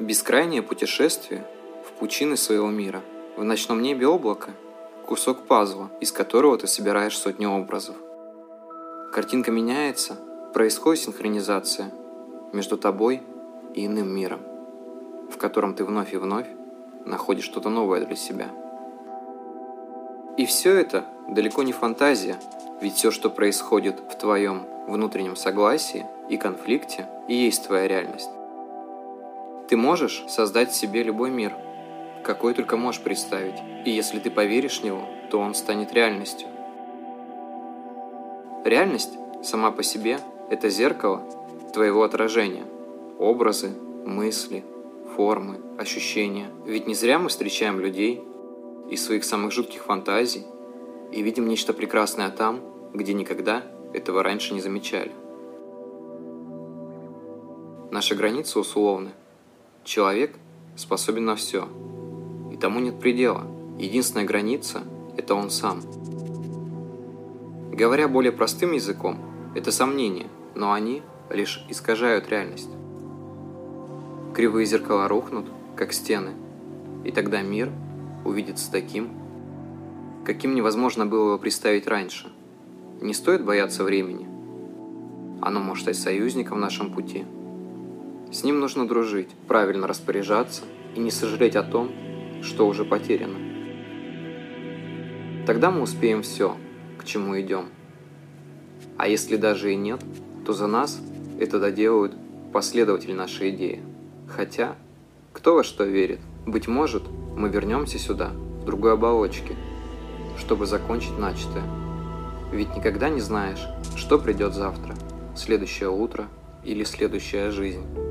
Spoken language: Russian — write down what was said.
Бескрайнее путешествие в пучины своего мира. В ночном небе облако – кусок пазла, из которого ты собираешь сотни образов. Картинка меняется, происходит синхронизация между тобой и иным миром, в котором ты вновь и вновь находишь что-то новое для себя. И все это далеко не фантазия, ведь все, что происходит в твоем внутреннем согласии и конфликте, и есть твоя реальность. Ты можешь создать себе любой мир, какой только можешь представить, и если ты поверишь в него, то он станет реальностью. Реальность сама по себе – это зеркало твоего отражения, образы, мысли, формы, ощущения. Ведь не зря мы встречаем людей из своих самых жутких фантазий и видим нечто прекрасное там, где никогда этого раньше не замечали. Наши границы условны. Человек способен на все. И тому нет предела. Единственная граница – это он сам. Говоря более простым языком, это сомнения, но они лишь искажают реальность. Кривые зеркала рухнут, как стены, и тогда мир увидится таким, каким невозможно было его представить раньше. Не стоит бояться времени. Оно может стать союзником в нашем пути – с ним нужно дружить, правильно распоряжаться и не сожалеть о том, что уже потеряно. Тогда мы успеем все, к чему идем. А если даже и нет, то за нас это доделают последователи нашей идеи. Хотя, кто во что верит? Быть может, мы вернемся сюда, в другой оболочке, чтобы закончить начатое. Ведь никогда не знаешь, что придет завтра, следующее утро или следующая жизнь.